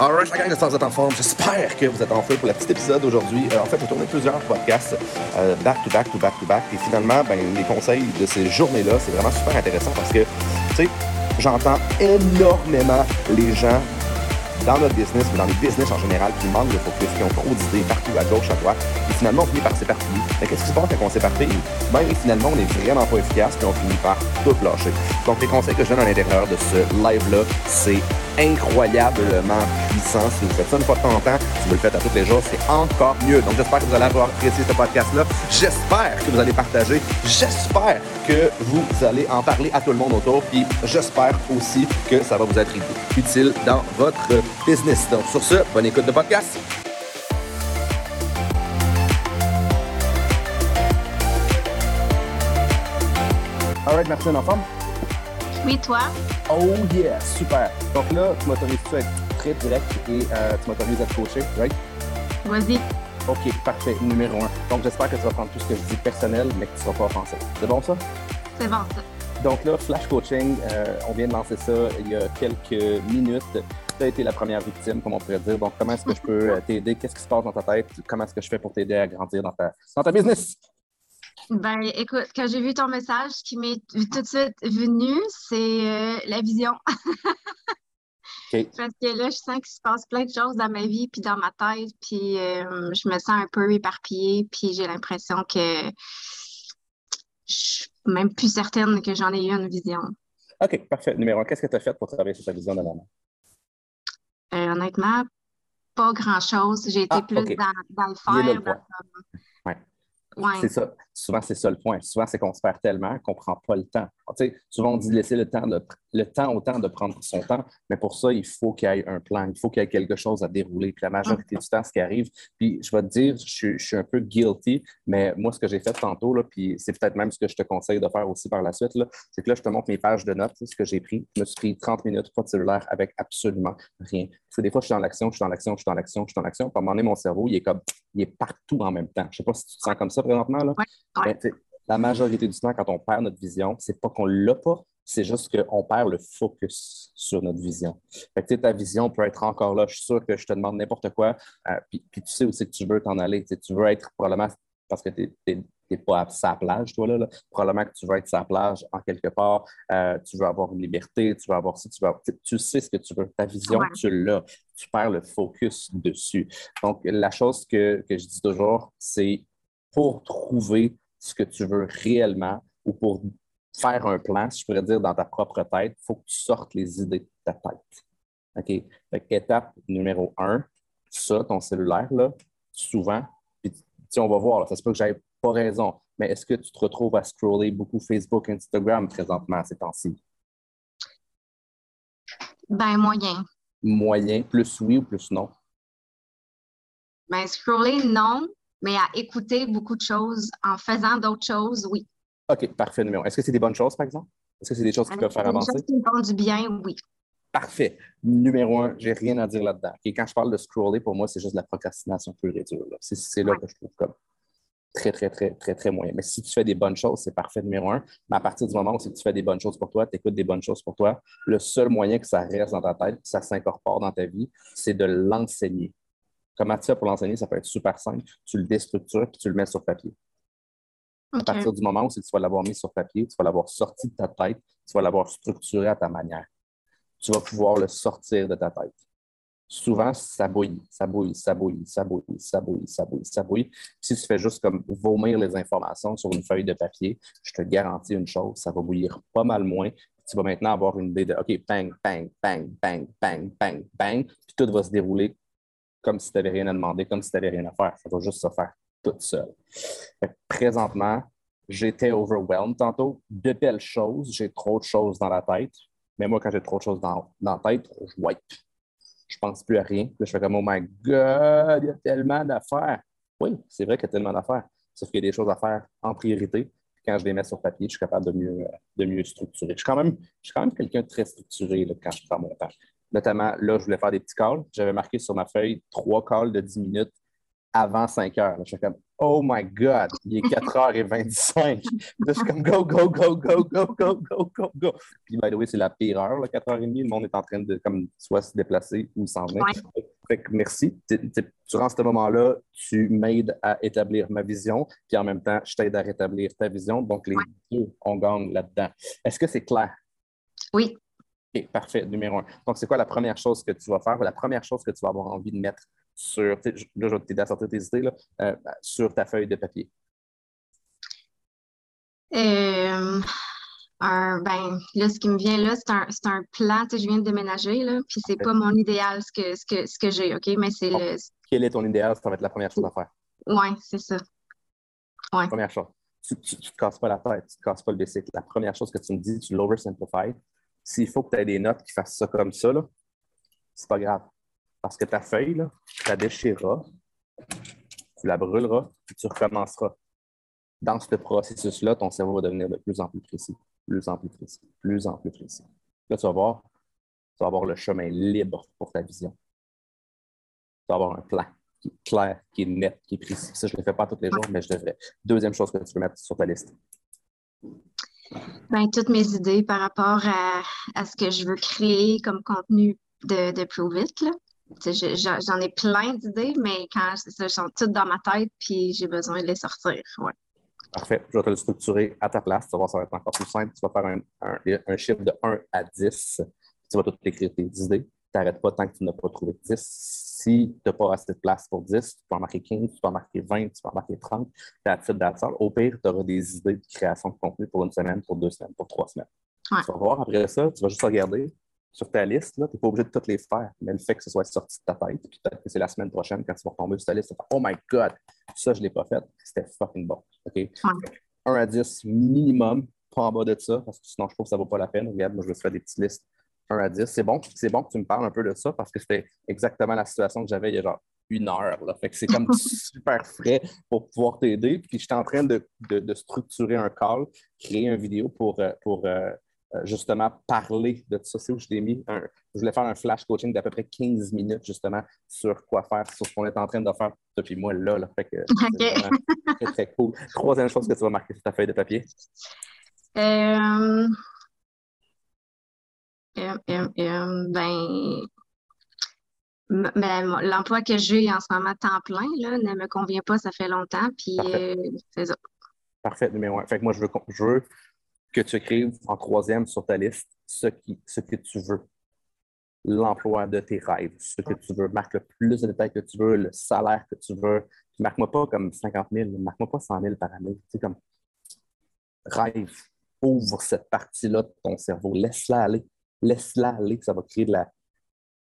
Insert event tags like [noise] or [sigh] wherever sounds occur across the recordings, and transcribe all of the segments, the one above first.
Alright, la gang de vous êtes en forme. J'espère que vous êtes en feu pour le petit épisode d'aujourd'hui. Euh, en fait, j'ai tourné plusieurs podcasts euh, back to back to back to back. Et finalement, ben, les conseils de ces journées-là, c'est vraiment super intéressant parce que, tu sais, j'entends énormément les gens dans notre business, mais dans les business en général, qui manquent de focus, qui ont trop d'idées partout, à gauche, à droite, et finalement, on finit par s'éparpiller. Mais qu'est-ce qui se passe quand on s'éparpille? Ben, finalement, on est vraiment pas efficace, puis on finit par tout lâcher. Donc, les conseils que je donne à l'intérieur de ce live-là, c'est incroyablement puissant. Si vous faites ça une fois de temps en temps, si vous le faites à tous les jours, c'est encore mieux. Donc, j'espère que vous allez avoir apprécié ce podcast-là. J'espère que vous allez partager. J'espère que vous allez en parler à tout le monde autour. Puis, j'espère aussi que ça va vous être utile dans votre business. Donc, sur ce, bonne écoute de podcast. All right, merci, en forme? Oui, toi? Oh yeah, super. Donc là, tu m'autorises-tu à être très direct et euh, tu m'autorises à te coacher, right? Vas-y. OK, parfait. Numéro un. Donc j'espère que tu vas prendre tout ce que je dis personnel, mais que tu ne seras pas offensé. C'est bon ça? C'est bon ça. Donc là, Flash Coaching, euh, on vient de lancer ça il y a quelques minutes. Tu as été la première victime, comme on pourrait dire. Donc, comment est-ce que je peux euh, [laughs] t'aider? Qu'est-ce qui se passe dans ta tête? Comment est-ce que je fais pour t'aider à grandir dans ta, dans ta business? Ben, écoute, quand j'ai vu ton message, ce qui m'est tout de suite venu, c'est euh, la vision. [laughs] Parce que là, je sens qu'il se passe plein de choses dans ma vie, puis dans ma tête, puis euh, je me sens un peu éparpillée, puis j'ai l'impression que je suis même plus certaine que j'en ai eu une vision. OK, parfait. Numéro un, qu'est-ce que tu as fait pour travailler sur ta vision de la euh, honnêtement, pas grand-chose. J'ai été ah, plus dans, le faire. C'est ça. Souvent, c'est ça le point. Souvent, c'est qu'on se perd tellement qu'on ne prend pas le temps. souvent, on dit laisser le temps, le temps au temps de prendre son temps, mais pour ça, il faut qu'il y ait un plan, il faut qu'il y ait quelque chose à dérouler. Puis la majorité du temps, ce qui arrive, puis je vais te dire, je, suis un peu guilty, mais moi, ce que j'ai fait tantôt, là, puis c'est peut-être même ce que je te conseille de faire aussi par la suite, c'est que là, je te montre mes pages de notes, ce que j'ai pris. Je me suis pris 30 minutes, pas de cellulaire, avec absolument rien. Parce que des fois, je suis dans l'action, je suis dans l'action, je suis dans l'action, je suis dans l'action. À un moment donné, mon cerveau, il est comme, il est partout en même temps. Je ne sais pas si tu te sens comme ça présentement. Là. La majorité du temps, quand on perd notre vision, c'est pas qu'on l'a pas, c'est juste qu'on perd le focus sur notre vision. Fait que, ta vision peut être encore là. Je suis sûr que je te demande n'importe quoi, euh, puis, tu sais aussi que tu veux t'en aller. Tu veux être probablement parce que tu n'es pas à sa plage, toi, là, Probablement que tu veux être sa plage en quelque part. Euh, tu veux avoir une liberté, tu veux avoir ça, tu veux tu sais ce que tu veux. Ta vision, tu l'as. Tu perds le focus dessus. Donc, la chose que, que je dis toujours, c'est pour trouver ce que tu veux réellement ou pour faire un plan, si je pourrais dire, dans ta propre tête, il faut que tu sortes les idées de ta tête. OK? Fait étape numéro un, ça, ton cellulaire, là, souvent, puis on va voir, ça se peut que j'aie pas raison, mais est-ce que tu te retrouves à scroller beaucoup Facebook, Instagram présentement ces temps-ci? Ben, moyen. Moyen, plus oui ou plus non? Ben, scroller, non mais à écouter beaucoup de choses en faisant d'autres choses, oui. OK, parfait, numéro. Est-ce que c'est des bonnes choses, par exemple? Est-ce que c'est des choses qui peuvent faire avancer? Des choses qui me font du bien, oui. Parfait. Numéro un, j'ai rien à dire là-dedans. Et quand je parle de scroller, pour moi, c'est juste de la procrastination pure et dure. C'est là que je trouve comme très, très, très, très, très moyen. Mais si tu fais des bonnes choses, c'est parfait, numéro un. Mais à partir du moment où tu fais des bonnes choses pour toi, tu écoutes des bonnes choses pour toi, le seul moyen que ça reste dans ta tête, que ça s'incorpore dans ta vie, c'est de l'enseigner. Comment tu fais pour l'enseigner? Ça peut être super simple. Tu le déstructures puis tu le mets sur papier. À partir du moment où tu vas l'avoir mis sur papier, tu vas l'avoir sorti de ta tête, tu vas l'avoir structuré à ta manière. Tu vas pouvoir le sortir de ta tête. Souvent, ça bouille, ça bouille, ça bouille, ça bouille, ça bouille, ça bouille, ça bouille. si tu fais juste comme vomir les informations sur une feuille de papier, je te garantis une chose, ça va bouillir pas mal moins. Tu vas maintenant avoir une idée de OK, bang, bang, bang, bang, bang, bang, bang, puis tout va se dérouler comme si tu n'avais rien à demander, comme si tu n'avais rien à faire. Ça va juste se faire toute seule. Présentement, j'étais overwhelmed tantôt. De belles choses, j'ai trop de choses dans la tête. Mais moi, quand j'ai trop de choses dans, la tête, je wipe. Je pense plus à rien. je fais comme, oh my God, il y a tellement d'affaires. Oui, c'est vrai qu'il y a tellement d'affaires. Sauf qu'il y a des choses à faire en priorité. quand je les mets sur papier, je suis capable de mieux, de mieux structurer. Je suis quand même, même quelqu'un de très structuré quand je prends mon temps. Notamment, là, je voulais faire des petits calls. J'avais marqué sur ma feuille trois calls de 10 minutes avant 5 heures. Je suis comme, oh my God, il est 4h25. je suis comme, go, go, go, go, go, go, go, go, go. Puis, by the way, c'est la pire heure, 4h30. Le monde est en train de, comme, soit se déplacer ou s'en venir. Fait que merci. Durant ce moment-là, tu m'aides à établir ma vision, puis en même temps, je t'aide à rétablir ta vision. Donc, les deux, on gagne là-dedans. Est-ce que c'est clair? Oui. OK, parfait, numéro un. Donc, c'est quoi la première chose que tu vas faire ou la première chose que tu vas avoir envie de mettre sur, là, je vais t'aider à sortir tes idées, là, euh, sur ta feuille de papier? Euh, ben, là, ce qui me vient là, c'est un, un plan, tu sais, je viens de déménager, là, puis c'est pas mon idéal, ce que, ce que, ce que j'ai, OK? Mais c'est le... Quel est ton idéal? Ça va être la première chose à faire. Oui, c'est ça. Ouais. Première chose. Tu ne te casses pas la tête, tu ne te casses pas le basic. La première chose que tu me dis, tu l'oversimplify. S'il faut que tu aies des notes qui fassent ça comme ça, c'est pas grave. Parce que ta feuille, là, tu la déchireras, tu la brûleras, puis tu recommenceras. Dans ce processus-là, ton cerveau va devenir de plus en plus précis, plus en plus précis, plus en plus précis. Là, tu vas voir, tu vas avoir le chemin libre pour ta vision. Tu vas avoir un plan qui est clair, qui est net, qui est précis. Ça, je ne le fais pas tous les jours, mais je devrais. Deuxième chose que tu peux mettre sur ta liste. Ben, toutes mes idées par rapport à, ce que je veux créer comme contenu de, de Prove It. J'en ai plein d'idées, mais quand elles sont toutes dans ma tête, puis j'ai besoin de les sortir. Ouais. Parfait. Je vais te le structurer à ta place. Tu vas ça va être encore plus simple. Tu vas faire un, un, chiffre de 1 à 10. Tu vas tout écrire tes idées. Tu n'arrêtes pas tant que tu n'as pas trouvé 10. Si tu n'as pas assez de place pour 10, tu peux en marquer 15, tu peux en marquer 20, tu peux en marquer 30. Tu as titre d'assaut. Au pire, tu auras des idées de création de contenu pour une semaine, pour deux semaines, pour trois semaines. Tu vas voir après ça, tu vas juste regarder sur ta liste, tu n'es pas obligé de toutes les faire, mais le fait que ce soit sorti de ta tête, puis peut-être que c'est la semaine prochaine quand tu vas retomber sur ta liste, tu vas Oh my God, ça, je ne l'ai pas fait, c'était fucking bon. OK? 1 à 10 minimum, pas en bas de ça, parce que sinon, je trouve que ça ne vaut pas la peine. Regarde, moi, je vais faire des petites listes 1 à 10. C'est bon, c'est bon que tu me parles un peu de ça parce que c'était exactement la situation que j'avais il y a genre une heure. Là. Fait que c'est comme [laughs] super frais pour pouvoir t'aider. Puis j'étais en train de, de, structurer un call, créer une vidéo pour, euh, pour euh, euh, justement parler de tout ça. C'est où je t'ai mis. Un, je voulais faire un flash coaching d'à peu près 15 minutes justement sur quoi faire, sur ce qu'on est en train de faire depuis moi là. là. Fait que [laughs] c'est très, très cool. Troisième chose que tu vas marquer sur ta feuille de papier. Euh... ben, ben l'emploi que j'ai en ce moment temps plein là, ne me convient pas, ça fait longtemps, puis euh, c'est ça. Parfait, numéro un. Fait que moi, je veux, je veux que tu écrives en troisième sur ta liste ce, qui, ce que tu veux. L'emploi de tes rêves, ce que tu veux. Marque le plus de détails que tu veux, le salaire que tu veux. Marque-moi pas comme 50 000, marque-moi pas 100 000 par année. Tu sais, comme rêve, ouvre cette partie-là de ton cerveau, laisse-la aller. Laisse-la aller, ça va créer de la.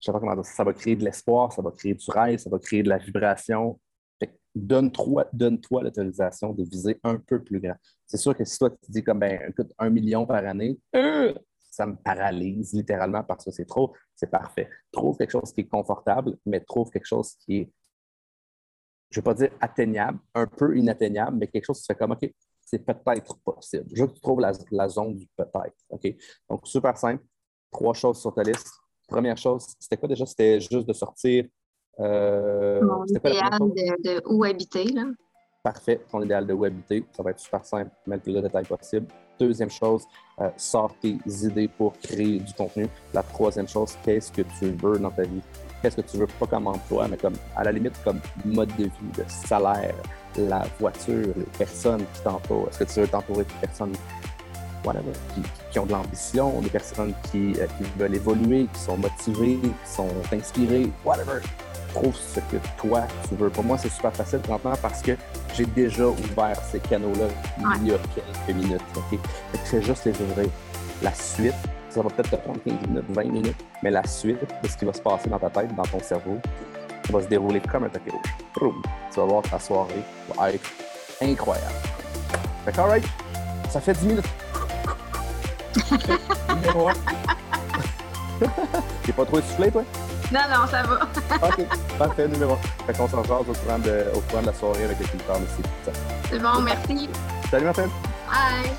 Je sais pas comment dire, ça va créer de l'espoir, ça va créer du rêve, ça va créer de la vibration, donne-toi donne l'autorisation de viser un peu plus grand. C'est sûr que si toi, tu te dis comme, ben, écoute, un million par année, euh, ça me paralyse littéralement parce que c'est trop, c'est parfait. Trouve quelque chose qui est confortable, mais trouve quelque chose qui est, je ne vais pas dire atteignable, un peu inatteignable, mais quelque chose qui fait comme, OK, c'est peut-être possible. Je veux que tu trouves la, la zone du peut-être. Donc, super simple. Trois choses sur ta liste. Première chose, c'était quoi déjà? C'était juste de sortir euh, Mon idéal de, où habiter. Là? Parfait, ton idéal de où habiter. Ça va être super simple, mettre le détail possible. Deuxième chose, euh, sors tes idées pour créer du contenu. La troisième chose, qu'est-ce que tu veux dans ta vie? Qu'est-ce que tu veux pas comme emploi, mais comme à la limite comme mode de vie, de salaire, la voiture, les personnes qui t'entourent. Est-ce que tu veux t'entourer de personnes whatever, qui, ont de l'ambition, des personnes qui, euh, qui, veulent évoluer, qui sont motivées, qui sont inspirées, whatever trouve ce que toi tu veux. Pour moi, c'est super facile maintenant parce que j'ai déjà ouvert ces canaux-là il y a quelques minutes. OK? c'est juste les ouvrir. La suite, ça va peut-être te prendre 15 minutes, 20 minutes, mais la suite de ce qui va se passer dans ta tête, dans ton cerveau, ça va se dérouler comme un tapis rouge. Tu vas voir ta soirée va être incroyable. Fait ça fait 10 minutes. T'es pas trop essoufflé, toi? Non, non, ça va. OK, parfait, numéro 1. Fait qu'on s'en charge au courant, de, au courant de la soirée avec les filtres ici. C'est bon, merci. Salut, Martin. Bye.